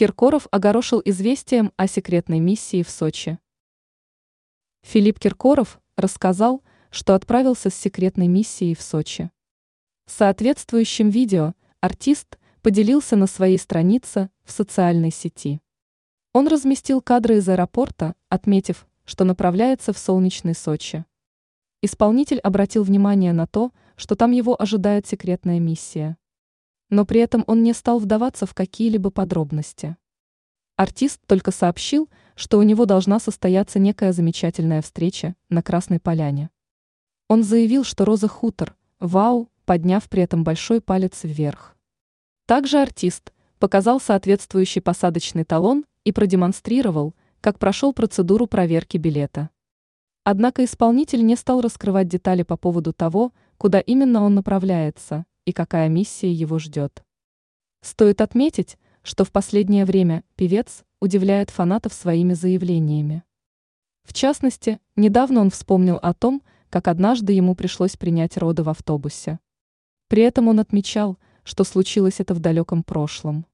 Киркоров огорошил известием о секретной миссии в Сочи. Филипп Киркоров рассказал, что отправился с секретной миссией в Сочи. Соответствующим видео артист поделился на своей странице в социальной сети. Он разместил кадры из аэропорта, отметив, что направляется в солнечный Сочи. Исполнитель обратил внимание на то, что там его ожидает секретная миссия но при этом он не стал вдаваться в какие-либо подробности. Артист только сообщил, что у него должна состояться некая замечательная встреча на Красной Поляне. Он заявил, что Роза Хутор, вау, подняв при этом большой палец вверх. Также артист показал соответствующий посадочный талон и продемонстрировал, как прошел процедуру проверки билета. Однако исполнитель не стал раскрывать детали по поводу того, куда именно он направляется, и какая миссия его ждет. Стоит отметить, что в последнее время певец удивляет фанатов своими заявлениями. В частности, недавно он вспомнил о том, как однажды ему пришлось принять роды в автобусе. При этом он отмечал, что случилось это в далеком прошлом.